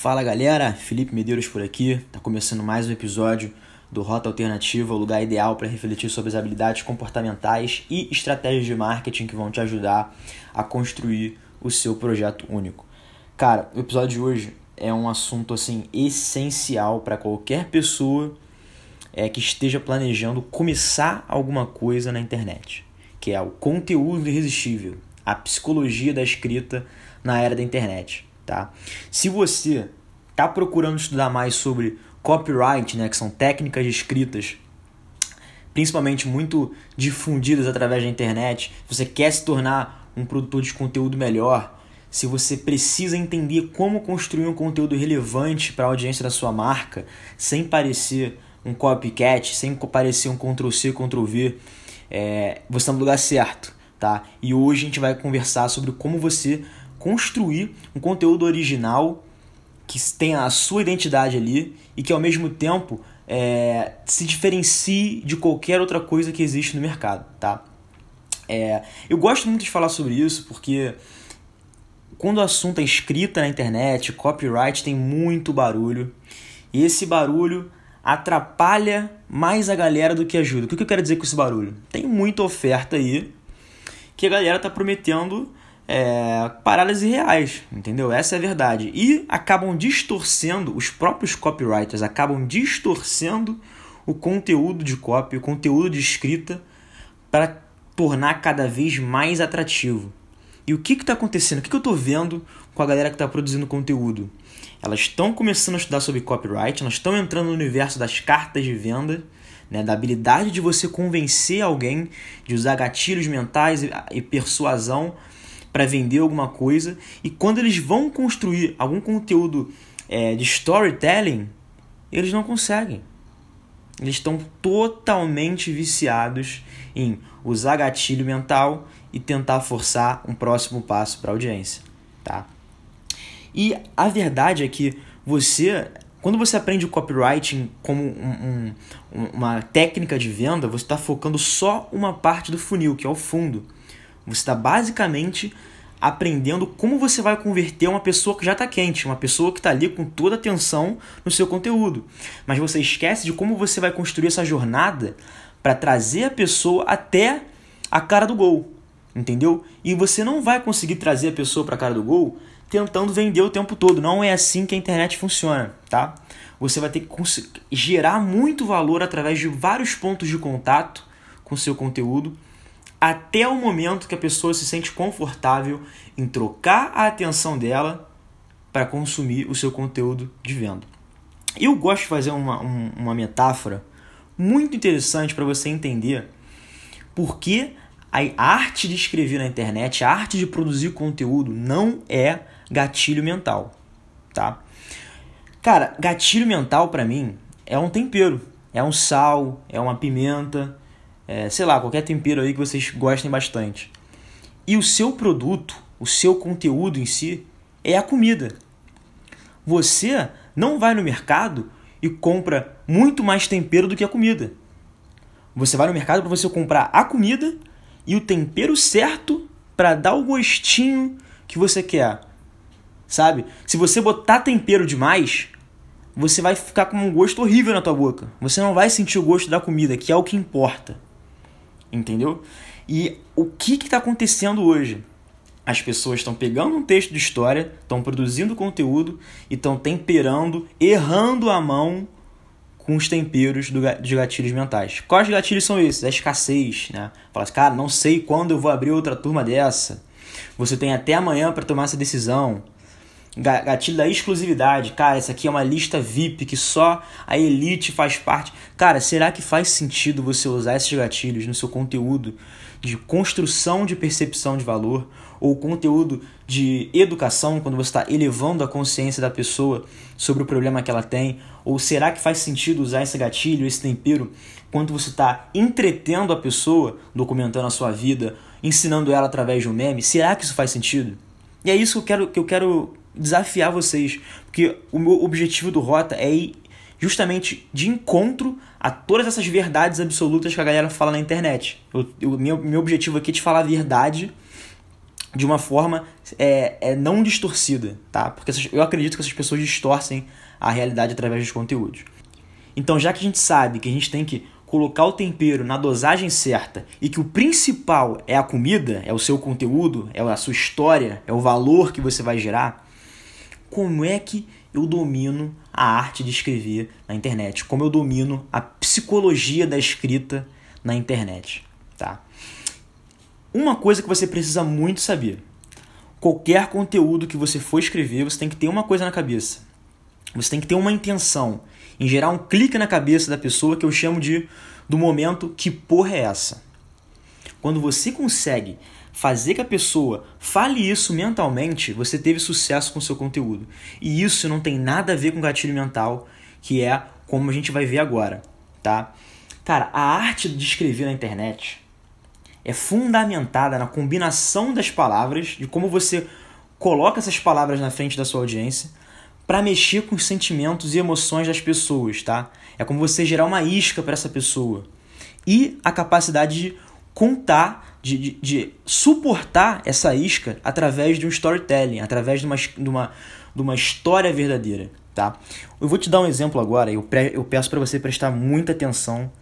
Fala galera, Felipe Medeiros por aqui. Tá começando mais um episódio do Rota Alternativa, o lugar ideal para refletir sobre as habilidades comportamentais e estratégias de marketing que vão te ajudar a construir o seu projeto único. Cara, o episódio de hoje é um assunto assim essencial para qualquer pessoa é, que esteja planejando começar alguma coisa na internet, que é o conteúdo irresistível, a psicologia da escrita na era da internet tá? Se você está procurando estudar mais sobre copyright, né, que são técnicas escritas, principalmente muito difundidas através da internet, você quer se tornar um produtor de conteúdo melhor, se você precisa entender como construir um conteúdo relevante para a audiência da sua marca, sem parecer um copycat, sem parecer um Ctrl-C, Ctrl-V, é, você está no lugar certo, tá? E hoje a gente vai conversar sobre como você construir um conteúdo original que tenha a sua identidade ali e que ao mesmo tempo é, se diferencie de qualquer outra coisa que existe no mercado, tá? É, eu gosto muito de falar sobre isso porque quando o assunto é escrita na internet, copyright tem muito barulho e esse barulho atrapalha mais a galera do que ajuda. O que eu quero dizer com esse barulho? Tem muita oferta aí que a galera tá prometendo é, paradas irreais, entendeu? Essa é a verdade. E acabam distorcendo, os próprios copywriters acabam distorcendo o conteúdo de copy, o conteúdo de escrita, para tornar cada vez mais atrativo. E o que está acontecendo? O que, que eu estou vendo com a galera que está produzindo conteúdo? Elas estão começando a estudar sobre copyright, elas estão entrando no universo das cartas de venda, né, da habilidade de você convencer alguém, de usar gatilhos mentais e, e persuasão para vender alguma coisa. E quando eles vão construir algum conteúdo é, de storytelling, eles não conseguem. Eles estão totalmente viciados em usar gatilho mental e tentar forçar um próximo passo para a audiência, tá? E a verdade é que você, quando você aprende o copywriting como um, um, uma técnica de venda, você está focando só uma parte do funil, que é o fundo. Você está basicamente aprendendo como você vai converter uma pessoa que já está quente, uma pessoa que está ali com toda a atenção no seu conteúdo. Mas você esquece de como você vai construir essa jornada para trazer a pessoa até a cara do gol, entendeu? E você não vai conseguir trazer a pessoa para a cara do gol tentando vender o tempo todo. Não é assim que a internet funciona, tá? Você vai ter que gerar muito valor através de vários pontos de contato com seu conteúdo até o momento que a pessoa se sente confortável em trocar a atenção dela para consumir o seu conteúdo de venda. Eu gosto de fazer uma, uma metáfora muito interessante para você entender por que a arte de escrever na internet, a arte de produzir conteúdo não é gatilho mental, tá? Cara, gatilho mental para mim é um tempero, é um sal, é uma pimenta, é, sei lá, qualquer tempero aí que vocês gostem bastante. E o seu produto, o seu conteúdo em si, é a comida. Você não vai no mercado e compra muito mais tempero do que a comida. Você vai no mercado para você comprar a comida e o tempero certo para dar o gostinho que você quer. Sabe? Se você botar tempero demais, você vai ficar com um gosto horrível na tua boca. Você não vai sentir o gosto da comida, que é o que importa entendeu? E o que está acontecendo hoje? As pessoas estão pegando um texto de história, estão produzindo conteúdo e estão temperando, errando a mão com os temperos do, dos gatilhos mentais. Quais gatilhos são esses? A escassez, né? Fala assim, cara, não sei quando eu vou abrir outra turma dessa. Você tem até amanhã para tomar essa decisão. Gatilho da exclusividade. Cara, essa aqui é uma lista VIP que só a elite faz parte. Cara, será que faz sentido você usar esses gatilhos no seu conteúdo de construção de percepção de valor ou conteúdo de educação, quando você está elevando a consciência da pessoa sobre o problema que ela tem? Ou será que faz sentido usar esse gatilho, esse tempero, quando você está entretendo a pessoa, documentando a sua vida, ensinando ela através de um meme? Será que isso faz sentido? E é isso que eu quero, que eu quero desafiar vocês, porque o meu objetivo do Rota é ir justamente de encontro a todas essas verdades absolutas que a galera fala na internet. O meu, meu objetivo aqui é te falar a verdade de uma forma é, é não distorcida, tá? Porque eu acredito que essas pessoas distorcem a realidade através dos conteúdos. Então, já que a gente sabe que a gente tem que colocar o tempero na dosagem certa e que o principal é a comida, é o seu conteúdo, é a sua história, é o valor que você vai gerar, como é que eu domino a arte de escrever na internet? Como eu domino a psicologia da escrita na internet, tá? Uma coisa que você precisa muito saber. Qualquer conteúdo que você for escrever, você tem que ter uma coisa na cabeça. Você tem que ter uma intenção em gerar um clique na cabeça da pessoa que eu chamo de do momento que porra é essa. Quando você consegue fazer que a pessoa fale isso mentalmente, você teve sucesso com o seu conteúdo. E isso não tem nada a ver com gatilho mental, que é como a gente vai ver agora, tá? Cara, a arte de escrever na internet é fundamentada na combinação das palavras, de como você coloca essas palavras na frente da sua audiência para mexer com os sentimentos e emoções das pessoas, tá? É como você gerar uma isca para essa pessoa. E a capacidade de contar, de, de, de, suportar essa isca através de um storytelling, através de uma, de uma, de uma história verdadeira, tá? Eu vou te dar um exemplo agora, eu, pre, eu peço para você prestar muita atenção,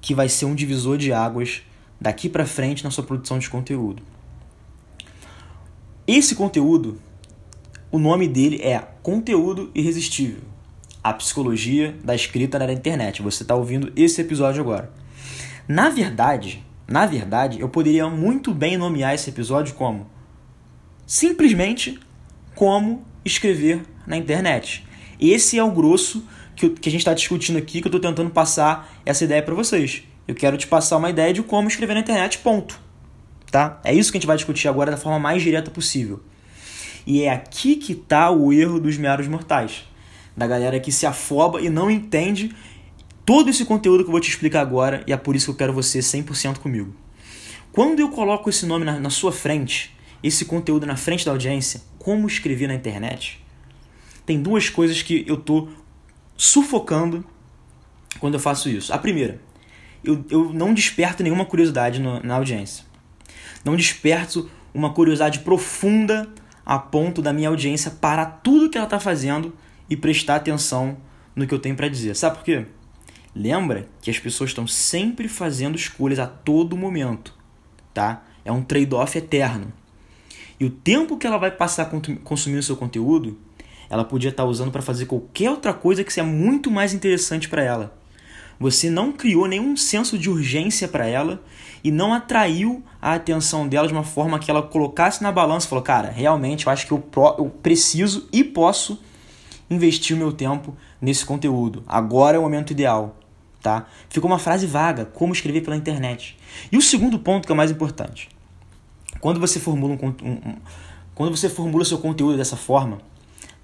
que vai ser um divisor de águas daqui para frente na sua produção de conteúdo. Esse conteúdo o nome dele é Conteúdo Irresistível. A psicologia da escrita na internet. Você está ouvindo esse episódio agora. Na verdade, na verdade, eu poderia muito bem nomear esse episódio como simplesmente como escrever na internet. Esse é o grosso que, que a gente está discutindo aqui, que eu estou tentando passar essa ideia para vocês. Eu quero te passar uma ideia de como escrever na internet, ponto. Tá? É isso que a gente vai discutir agora da forma mais direta possível. E é aqui que está o erro dos meros mortais. Da galera que se afoba e não entende todo esse conteúdo que eu vou te explicar agora, e é por isso que eu quero você 100% comigo. Quando eu coloco esse nome na, na sua frente, esse conteúdo na frente da audiência, como escrever na internet, tem duas coisas que eu tô sufocando quando eu faço isso. A primeira, eu, eu não desperto nenhuma curiosidade no, na audiência. Não desperto uma curiosidade profunda a ponto da minha audiência parar tudo que ela está fazendo e prestar atenção no que eu tenho para dizer. Sabe por quê? Lembra que as pessoas estão sempre fazendo escolhas a todo momento, tá? É um trade-off eterno. E o tempo que ela vai passar consumindo seu conteúdo, ela podia estar tá usando para fazer qualquer outra coisa que seja muito mais interessante para ela. Você não criou nenhum senso de urgência para ela e não atraiu a atenção dela de uma forma que ela colocasse na balança e falou: Cara, realmente eu acho que eu, eu preciso e posso investir o meu tempo nesse conteúdo. Agora é o momento ideal. Tá? Ficou uma frase vaga, como escrever pela internet. E o segundo ponto que é o mais importante. Quando você formula um, um, um quando você formula seu conteúdo dessa forma,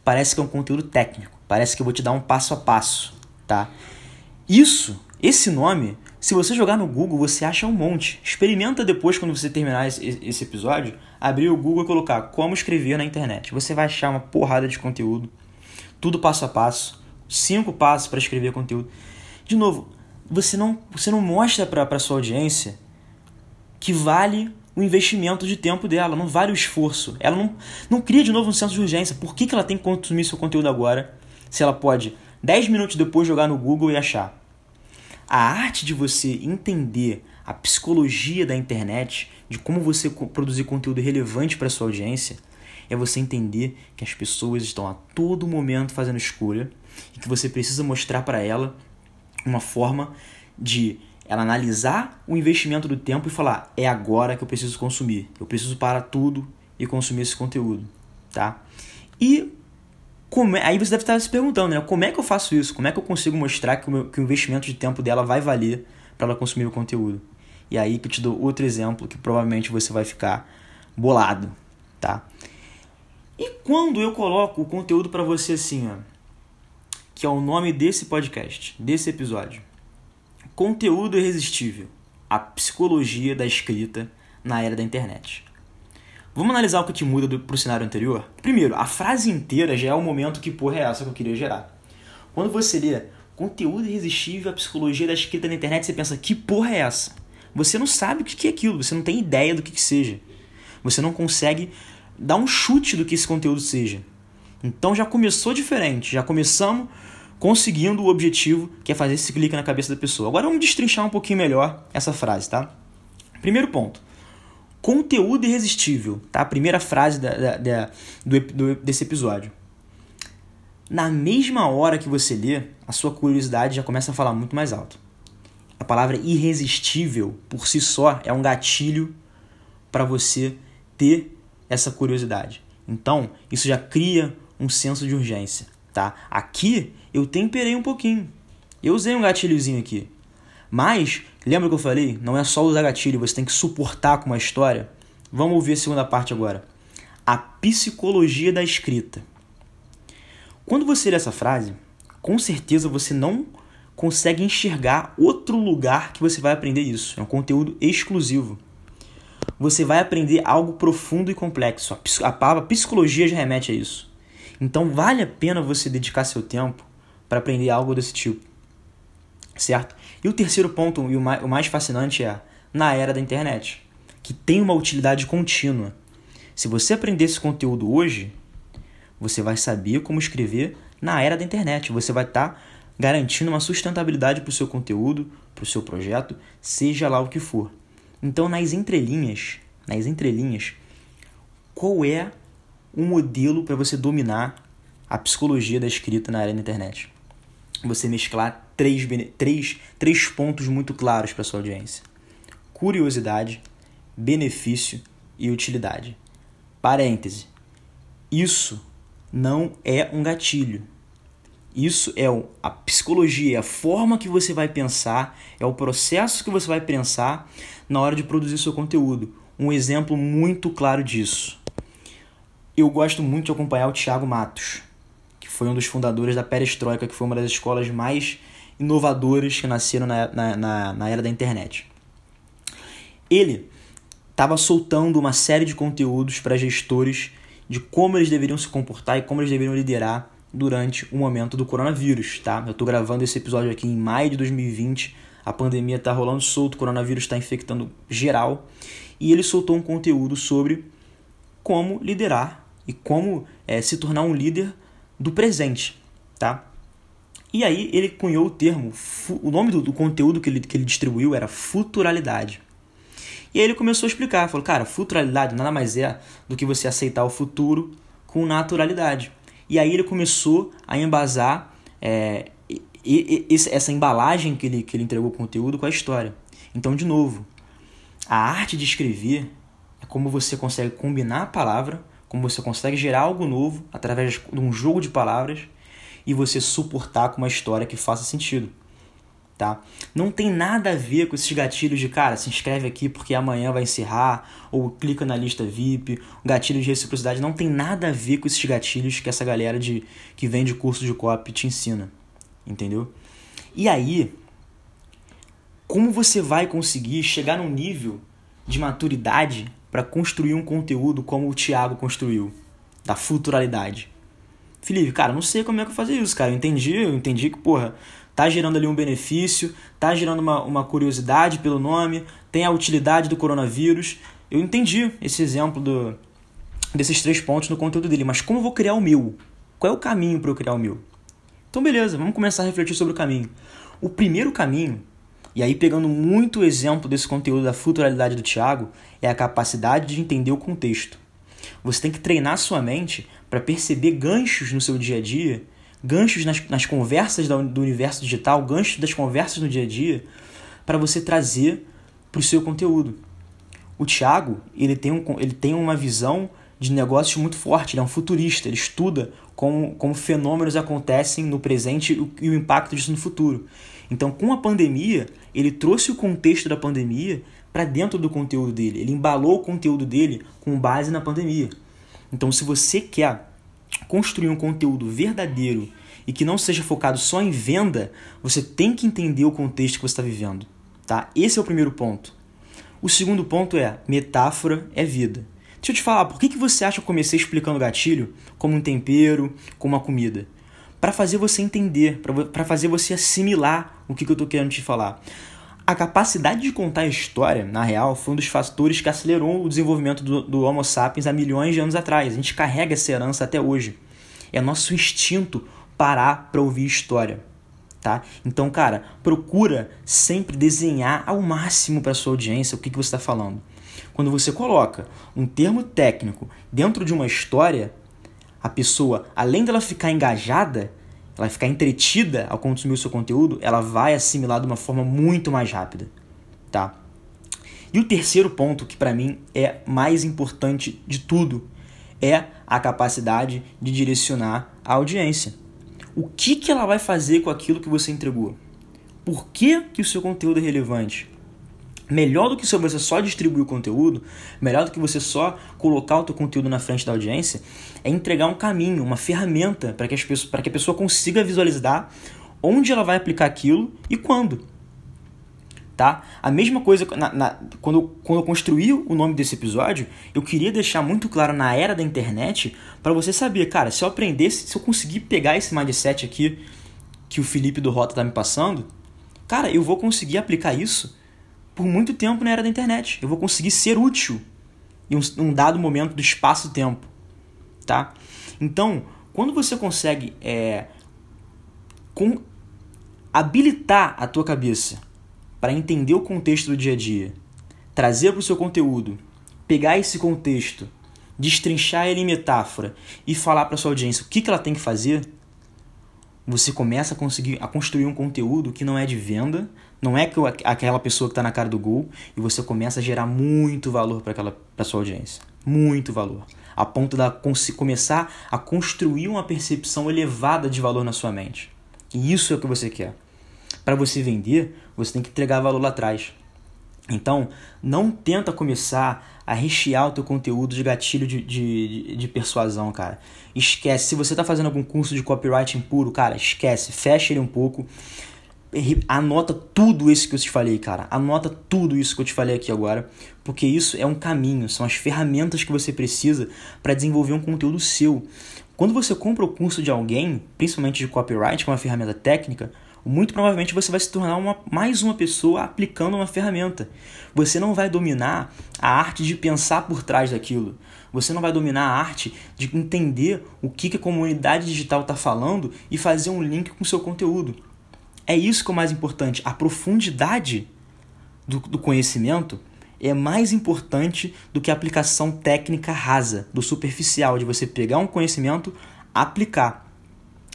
parece que é um conteúdo técnico. Parece que eu vou te dar um passo a passo, tá? Isso, esse nome, se você jogar no Google, você acha um monte. Experimenta depois, quando você terminar esse, esse episódio, abrir o Google e colocar como escrever na internet. Você vai achar uma porrada de conteúdo, tudo passo a passo, cinco passos para escrever conteúdo. De novo, você não, você não mostra para sua audiência que vale o investimento de tempo dela, não vale o esforço. Ela não, não cria de novo um senso de urgência. Por que, que ela tem que consumir seu conteúdo agora se ela pode 10 minutos depois jogar no Google e achar. A arte de você entender a psicologia da internet, de como você produzir conteúdo relevante para sua audiência, é você entender que as pessoas estão a todo momento fazendo escolha e que você precisa mostrar para ela uma forma de ela analisar o investimento do tempo e falar: é agora que eu preciso consumir. Eu preciso parar tudo e consumir esse conteúdo, tá? E como aí você deve estar se perguntando, né? Como é que eu faço isso? Como é que eu consigo mostrar que o, meu, que o investimento de tempo dela vai valer para ela consumir o conteúdo? E aí que eu te dou outro exemplo que provavelmente você vai ficar bolado, tá? E quando eu coloco o conteúdo para você assim, ó, que é o nome desse podcast, desse episódio, Conteúdo Irresistível, a psicologia da escrita na era da internet. Vamos analisar o que te muda do, pro cenário anterior? Primeiro, a frase inteira já é o momento que porra é essa que eu queria gerar. Quando você lê conteúdo irresistível, a psicologia da escrita na internet, você pensa, que porra é essa? Você não sabe o que é aquilo, você não tem ideia do que, que seja. Você não consegue dar um chute do que esse conteúdo seja. Então já começou diferente, já começamos conseguindo o objetivo que é fazer esse clique na cabeça da pessoa. Agora vamos destrinchar um pouquinho melhor essa frase, tá? Primeiro ponto. Conteúdo irresistível, tá? A primeira frase da, da, da do, do, desse episódio. Na mesma hora que você lê, a sua curiosidade já começa a falar muito mais alto. A palavra irresistível, por si só, é um gatilho para você ter essa curiosidade. Então, isso já cria um senso de urgência, tá? Aqui eu temperei um pouquinho. Eu usei um gatilhozinho aqui. Mas, lembra que eu falei? Não é só usar gatilho, você tem que suportar com uma história. Vamos ouvir a segunda parte agora. A psicologia da escrita. Quando você lê essa frase, com certeza você não consegue enxergar outro lugar que você vai aprender isso. É um conteúdo exclusivo. Você vai aprender algo profundo e complexo. A palavra psicologia já remete a isso. Então vale a pena você dedicar seu tempo para aprender algo desse tipo. Certo? E o terceiro ponto, e o mais, fascinante, é na era da internet, que tem uma utilidade contínua. Se você aprender esse conteúdo hoje, você vai saber como escrever na era da internet. Você vai estar tá garantindo uma sustentabilidade para o seu conteúdo, para o seu projeto, seja lá o que for. Então, nas entrelinhas, nas entrelinhas, qual é o modelo para você dominar a psicologia da escrita na era da internet? Você mesclar três, três, três pontos muito claros para sua audiência: curiosidade, benefício e utilidade. Parêntese. Isso não é um gatilho. Isso é a psicologia, é a forma que você vai pensar, é o processo que você vai pensar na hora de produzir seu conteúdo. Um exemplo muito claro disso. Eu gosto muito de acompanhar o Thiago Matos, que foi um dos fundadores da Perestroika, que foi uma das escolas mais inovadoras que nasceram na, na, na, na era da internet. Ele estava soltando uma série de conteúdos para gestores de como eles deveriam se comportar e como eles deveriam liderar durante o momento do coronavírus, tá? Eu estou gravando esse episódio aqui em maio de 2020, a pandemia está rolando solto, o coronavírus está infectando geral, e ele soltou um conteúdo sobre como liderar e como é, se tornar um líder do presente, tá? E aí ele cunhou o termo, o nome do, do conteúdo que ele, que ele distribuiu era futuralidade. E aí ele começou a explicar, falou, cara, futuralidade nada mais é do que você aceitar o futuro com naturalidade. E aí ele começou a embasar é, essa embalagem que ele, que ele entregou o conteúdo com a história. Então, de novo, a arte de escrever é como você consegue combinar a palavra, como você consegue gerar algo novo através de um jogo de palavras e você suportar com uma história que faça sentido tá? Não tem nada a ver com esses gatilhos de cara, se inscreve aqui porque amanhã vai encerrar, ou clica na lista VIP, gatilho de reciprocidade, não tem nada a ver com esses gatilhos que essa galera de que vende curso de copy te ensina, entendeu? E aí, como você vai conseguir chegar num nível de maturidade para construir um conteúdo como o Thiago construiu, da futuralidade? Felipe, cara, não sei como é que eu fazer isso, cara. Eu entendi, eu entendi que, porra, tá gerando ali um benefício, tá gerando uma, uma curiosidade pelo nome, tem a utilidade do coronavírus. Eu entendi esse exemplo do, desses três pontos no conteúdo dele, mas como eu vou criar o meu? Qual é o caminho para eu criar o meu? Então, beleza, vamos começar a refletir sobre o caminho. O primeiro caminho, e aí pegando muito exemplo desse conteúdo da futuralidade do Tiago, é a capacidade de entender o contexto. Você tem que treinar sua mente para perceber ganchos no seu dia a dia ganchos nas, nas conversas do universo digital, ganchos das conversas no dia a dia, para você trazer para o seu conteúdo. O Thiago, ele tem, um, ele tem uma visão de negócios muito forte, ele é um futurista, ele estuda como, como fenômenos acontecem no presente e o impacto disso no futuro. Então, com a pandemia, ele trouxe o contexto da pandemia para dentro do conteúdo dele, ele embalou o conteúdo dele com base na pandemia. Então, se você quer construir um conteúdo verdadeiro e que não seja focado só em venda, você tem que entender o contexto que você está vivendo. Tá? Esse é o primeiro ponto. O segundo ponto é metáfora é vida. Deixa eu te falar, por que, que você acha que eu comecei explicando gatilho como um tempero, como uma comida? Para fazer você entender, para fazer você assimilar o que, que eu estou querendo te falar. A capacidade de contar a história, na real, foi um dos fatores que acelerou o desenvolvimento do, do Homo sapiens há milhões de anos atrás. A gente carrega essa herança até hoje. É nosso instinto parar para ouvir história. Tá? Então, cara, procura sempre desenhar ao máximo para sua audiência o que, que você está falando. Quando você coloca um termo técnico dentro de uma história, a pessoa, além dela ficar engajada, ela ficar entretida ao consumir o seu conteúdo, ela vai assimilar de uma forma muito mais rápida, tá? E o terceiro ponto, que para mim é mais importante de tudo, é a capacidade de direcionar a audiência. O que, que ela vai fazer com aquilo que você entregou? Por que, que o seu conteúdo é relevante? Melhor do que você só distribuir o conteúdo, melhor do que você só colocar o teu conteúdo na frente da audiência, é entregar um caminho, uma ferramenta para que, as pessoas, que a pessoa consiga visualizar onde ela vai aplicar aquilo e quando. Tá? A mesma coisa, na, na, quando, quando eu construí o nome desse episódio, eu queria deixar muito claro na era da internet para você saber, cara, se eu aprendesse, se eu conseguir pegar esse mindset aqui que o Felipe do Rota tá me passando, cara, eu vou conseguir aplicar isso por muito tempo na era da internet. Eu vou conseguir ser útil em um, dado momento do espaço-tempo, tá? Então, quando você consegue é, com, habilitar a tua cabeça para entender o contexto do dia a dia, trazer para o seu conteúdo, pegar esse contexto, destrinchar ele em metáfora e falar para sua audiência o que, que ela tem que fazer, você começa a conseguir a construir um conteúdo que não é de venda, não é que aquela pessoa que está na cara do gol, e você começa a gerar muito valor para aquela pra sua audiência. Muito valor. A ponto de começar a construir uma percepção elevada de valor na sua mente. E isso é o que você quer. Para você vender, você tem que entregar valor lá atrás. Então, não tenta começar a rechear o teu conteúdo de gatilho de, de, de persuasão, cara. Esquece. Se você está fazendo algum curso de copywriting puro, cara, esquece. Fecha ele um pouco. Anota tudo isso que eu te falei, cara. Anota tudo isso que eu te falei aqui agora, porque isso é um caminho, são as ferramentas que você precisa para desenvolver um conteúdo seu. Quando você compra o curso de alguém, principalmente de copyright, que é uma ferramenta técnica, muito provavelmente você vai se tornar uma, mais uma pessoa aplicando uma ferramenta. Você não vai dominar a arte de pensar por trás daquilo. Você não vai dominar a arte de entender o que, que a comunidade digital está falando e fazer um link com o seu conteúdo. É isso que é o mais importante. A profundidade do, do conhecimento é mais importante do que a aplicação técnica rasa, do superficial, de você pegar um conhecimento, aplicar.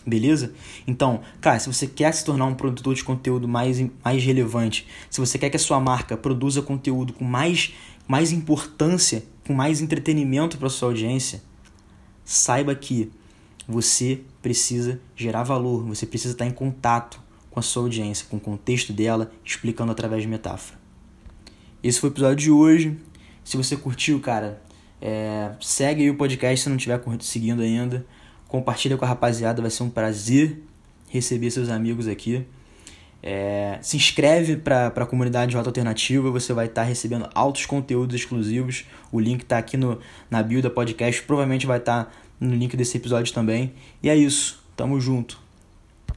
Beleza? Então, cara, se você quer se tornar um produtor de conteúdo mais, mais relevante, se você quer que a sua marca produza conteúdo com mais, mais importância, com mais entretenimento para sua audiência, saiba que você precisa gerar valor, você precisa estar em contato com a sua audiência, com o contexto dela, explicando através de metáfora. Esse foi o episódio de hoje. Se você curtiu, cara, é, segue aí o podcast se não estiver seguindo ainda. Compartilha com a rapaziada, vai ser um prazer receber seus amigos aqui. É, se inscreve para a comunidade Rota Alternativa, você vai estar tá recebendo altos conteúdos exclusivos. O link está aqui no, na bio da podcast, provavelmente vai estar tá no link desse episódio também. E é isso, tamo junto.